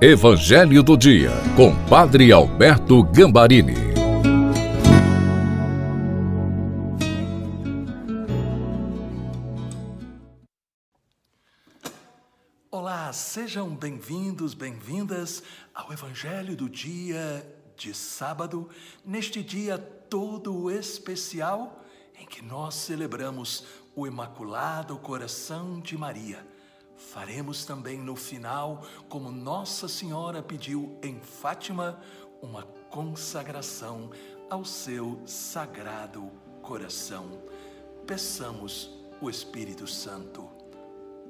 Evangelho do Dia, com Padre Alberto Gambarini. Olá, sejam bem-vindos, bem-vindas ao Evangelho do Dia de sábado, neste dia todo especial em que nós celebramos o Imaculado Coração de Maria Faremos também no final, como Nossa Senhora pediu em Fátima, uma consagração ao seu sagrado coração. Peçamos o Espírito Santo.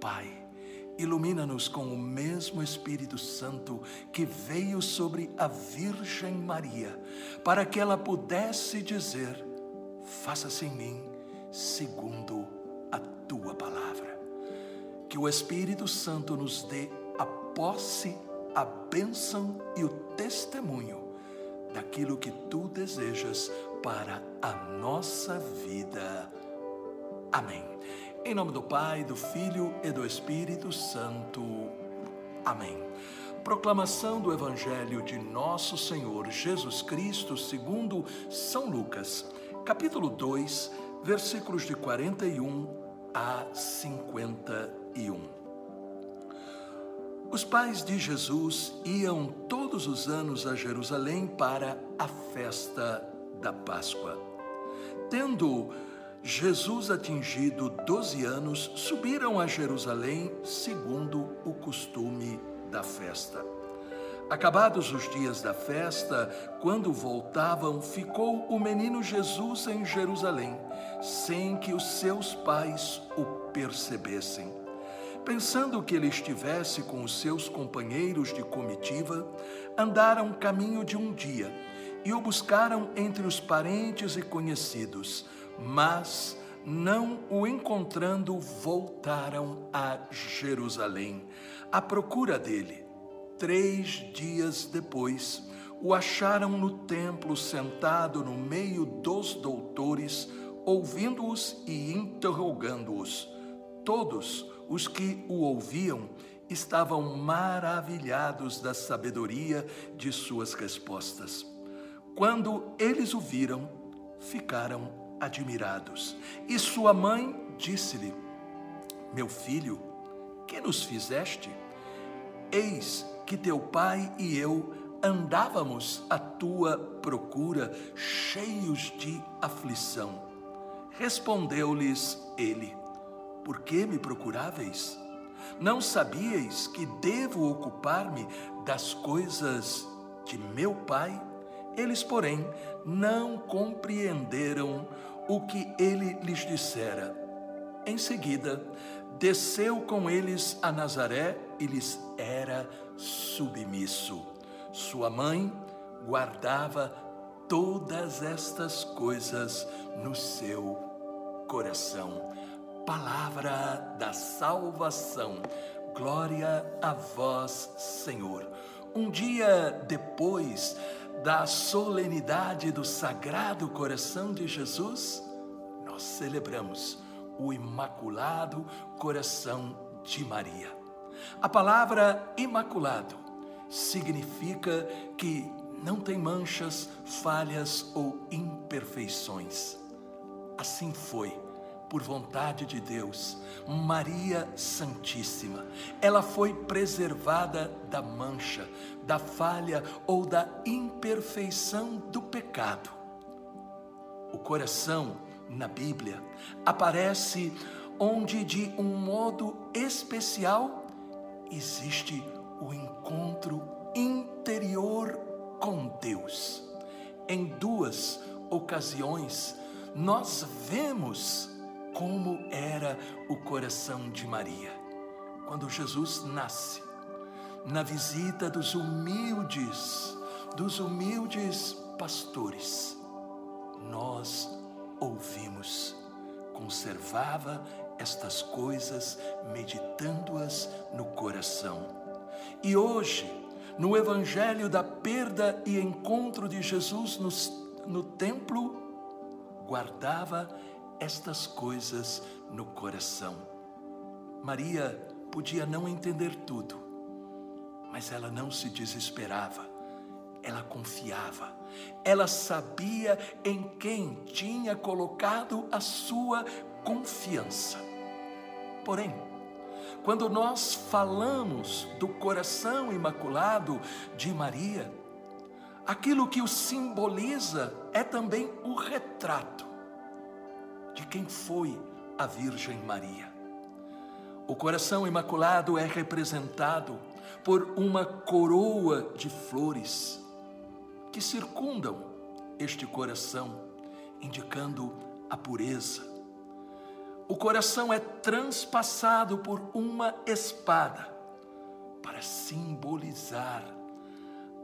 Pai, ilumina-nos com o mesmo Espírito Santo que veio sobre a Virgem Maria, para que ela pudesse dizer: Faça-se em mim segundo a tua palavra que o Espírito Santo nos dê a posse, a bênção e o testemunho daquilo que tu desejas para a nossa vida. Amém. Em nome do Pai, do Filho e do Espírito Santo. Amém. Proclamação do Evangelho de Nosso Senhor Jesus Cristo, segundo São Lucas, capítulo 2, versículos de 41 a 50 os pais de Jesus iam todos os anos a Jerusalém para a festa da Páscoa. Tendo Jesus atingido 12 anos, subiram a Jerusalém segundo o costume da festa. Acabados os dias da festa, quando voltavam, ficou o menino Jesus em Jerusalém, sem que os seus pais o percebessem. Pensando que ele estivesse com os seus companheiros de comitiva, andaram caminho de um dia e o buscaram entre os parentes e conhecidos, mas, não o encontrando, voltaram a Jerusalém à procura dele. Três dias depois, o acharam no templo sentado no meio dos doutores, ouvindo-os e interrogando-os. Todos os que o ouviam estavam maravilhados da sabedoria de suas respostas. Quando eles o viram, ficaram admirados. E sua mãe disse-lhe: Meu filho, que nos fizeste? Eis que teu pai e eu andávamos à tua procura, cheios de aflição. Respondeu-lhes ele: por que me procuráveis? Não sabíeis que devo ocupar-me das coisas de meu pai? Eles, porém, não compreenderam o que ele lhes dissera. Em seguida, desceu com eles a Nazaré e lhes era submisso. Sua mãe guardava todas estas coisas no seu coração palavra da salvação. Glória a vós, Senhor. Um dia depois da solenidade do Sagrado Coração de Jesus, nós celebramos o Imaculado Coração de Maria. A palavra imaculado significa que não tem manchas, falhas ou imperfeições. Assim foi por vontade de Deus, Maria Santíssima. Ela foi preservada da mancha, da falha ou da imperfeição do pecado. O coração, na Bíblia, aparece onde, de um modo especial, existe o encontro interior com Deus. Em duas ocasiões, nós vemos como era o coração de Maria. Quando Jesus nasce, na visita dos humildes, dos humildes pastores, nós ouvimos, conservava estas coisas, meditando-as no coração. E hoje, no Evangelho da perda e encontro de Jesus no, no templo, guardava estas coisas no coração. Maria podia não entender tudo, Mas ela não se desesperava, ela confiava, ela sabia em quem tinha colocado a sua confiança. Porém, quando nós falamos do coração imaculado de Maria, aquilo que o simboliza é também o retrato de quem foi a Virgem Maria. O coração imaculado é representado por uma coroa de flores que circundam este coração, indicando a pureza. O coração é transpassado por uma espada para simbolizar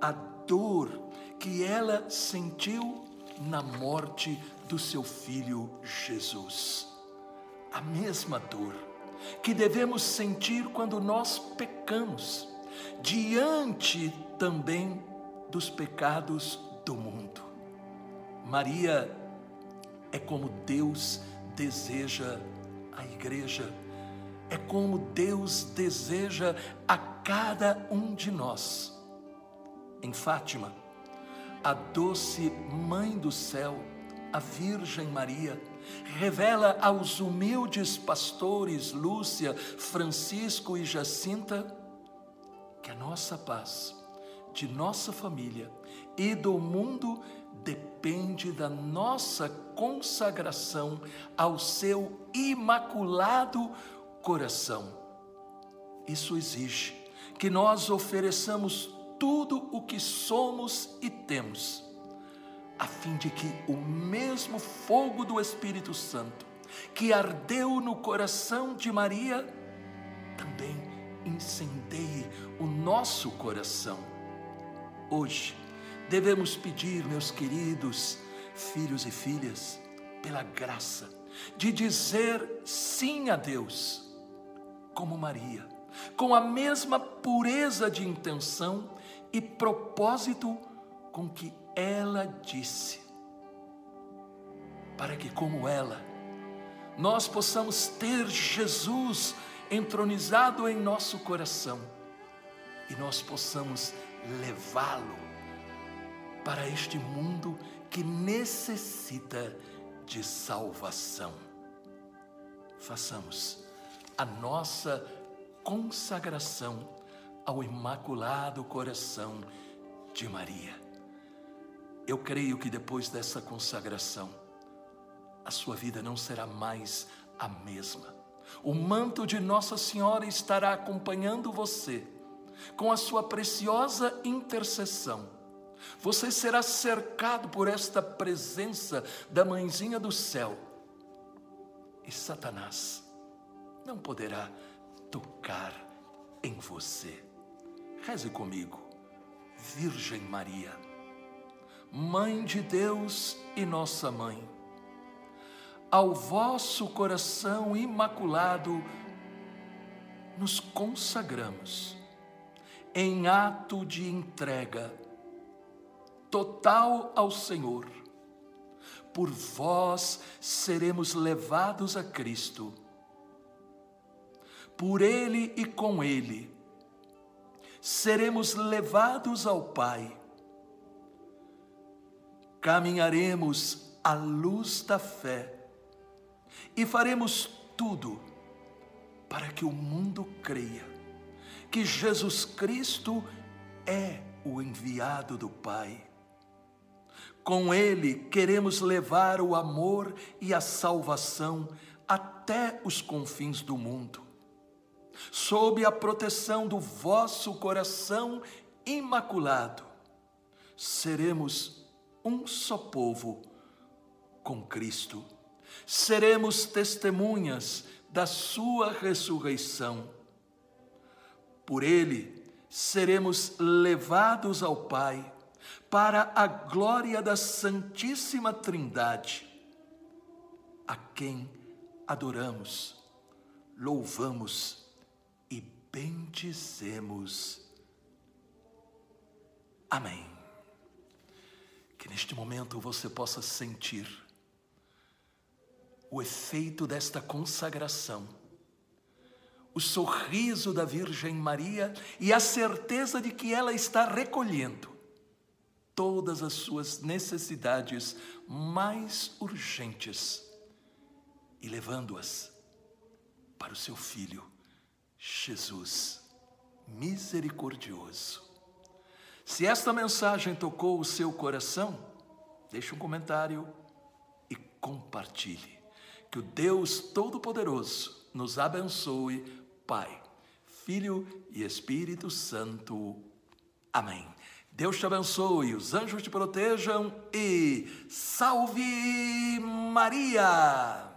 a dor que ela sentiu na morte do seu filho Jesus. A mesma dor que devemos sentir quando nós pecamos, diante também dos pecados do mundo. Maria é como Deus deseja a igreja, é como Deus deseja a cada um de nós. Em Fátima, a doce Mãe do céu, a Virgem Maria, revela aos humildes pastores Lúcia, Francisco e Jacinta que a nossa paz, de nossa família e do mundo depende da nossa consagração ao seu imaculado coração. Isso exige que nós ofereçamos tudo o que somos e temos a fim de que o mesmo fogo do Espírito Santo que ardeu no coração de Maria também incendeie o nosso coração. Hoje devemos pedir, meus queridos filhos e filhas, pela graça de dizer sim a Deus, como Maria, com a mesma pureza de intenção e propósito com que ela disse, para que, como ela, nós possamos ter Jesus entronizado em nosso coração e nós possamos levá-lo para este mundo que necessita de salvação. Façamos a nossa consagração ao Imaculado Coração de Maria. Eu creio que depois dessa consagração, a sua vida não será mais a mesma. O manto de Nossa Senhora estará acompanhando você com a sua preciosa intercessão. Você será cercado por esta presença da Mãezinha do céu. E Satanás não poderá tocar em você. Reze comigo, Virgem Maria Mãe de Deus e nossa mãe, ao vosso coração imaculado nos consagramos em ato de entrega total ao Senhor. Por vós seremos levados a Cristo. Por Ele e com Ele seremos levados ao Pai caminharemos à luz da fé e faremos tudo para que o mundo creia que Jesus Cristo é o enviado do Pai. Com Ele queremos levar o amor e a salvação até os confins do mundo. Sob a proteção do vosso coração imaculado, seremos um só povo com Cristo. Seremos testemunhas da Sua ressurreição. Por Ele seremos levados ao Pai para a glória da Santíssima Trindade, a quem adoramos, louvamos bendizemos. Amém. Que neste momento você possa sentir o efeito desta consagração, o sorriso da Virgem Maria e a certeza de que ela está recolhendo todas as suas necessidades mais urgentes e levando-as para o seu Filho, Jesus misericordioso. Se esta mensagem tocou o seu coração, deixe um comentário e compartilhe. Que o Deus Todo-Poderoso nos abençoe, Pai, Filho e Espírito Santo. Amém. Deus te abençoe, os anjos te protejam e salve Maria!